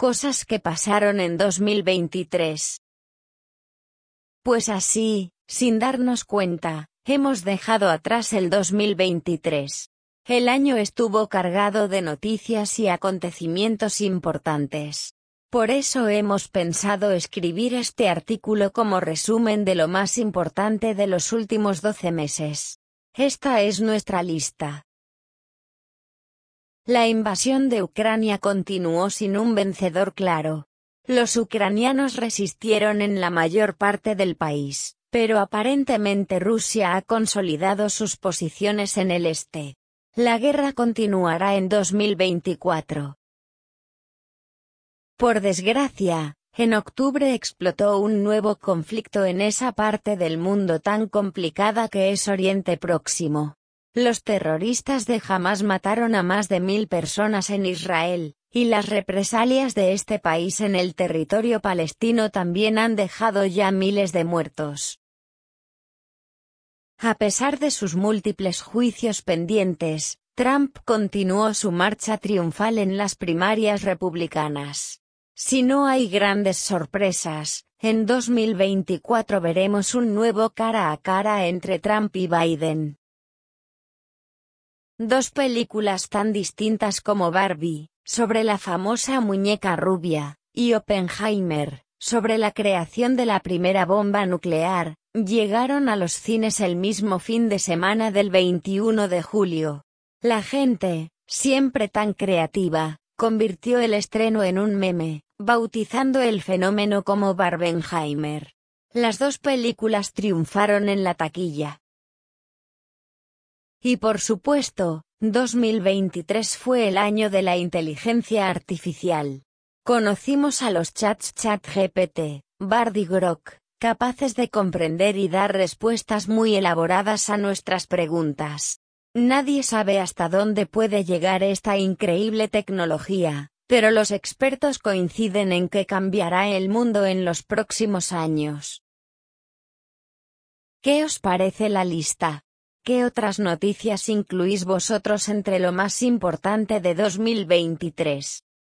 Cosas que pasaron en 2023. Pues así, sin darnos cuenta, hemos dejado atrás el 2023. El año estuvo cargado de noticias y acontecimientos importantes. Por eso hemos pensado escribir este artículo como resumen de lo más importante de los últimos 12 meses. Esta es nuestra lista. La invasión de Ucrania continuó sin un vencedor claro. Los ucranianos resistieron en la mayor parte del país, pero aparentemente Rusia ha consolidado sus posiciones en el este. La guerra continuará en 2024. Por desgracia, en octubre explotó un nuevo conflicto en esa parte del mundo tan complicada que es Oriente Próximo. Los terroristas de Hamas mataron a más de mil personas en Israel, y las represalias de este país en el territorio palestino también han dejado ya miles de muertos. A pesar de sus múltiples juicios pendientes, Trump continuó su marcha triunfal en las primarias republicanas. Si no hay grandes sorpresas, en 2024 veremos un nuevo cara a cara entre Trump y Biden. Dos películas tan distintas como Barbie, sobre la famosa muñeca rubia, y Oppenheimer, sobre la creación de la primera bomba nuclear, llegaron a los cines el mismo fin de semana del 21 de julio. La gente, siempre tan creativa, convirtió el estreno en un meme, bautizando el fenómeno como Barbenheimer. Las dos películas triunfaron en la taquilla. Y por supuesto, 2023 fue el año de la inteligencia artificial. Conocimos a los chats ChatGPT, Bard y Grok, capaces de comprender y dar respuestas muy elaboradas a nuestras preguntas. Nadie sabe hasta dónde puede llegar esta increíble tecnología, pero los expertos coinciden en que cambiará el mundo en los próximos años. ¿Qué os parece la lista? ¿Qué otras noticias incluís vosotros entre lo más importante de 2023?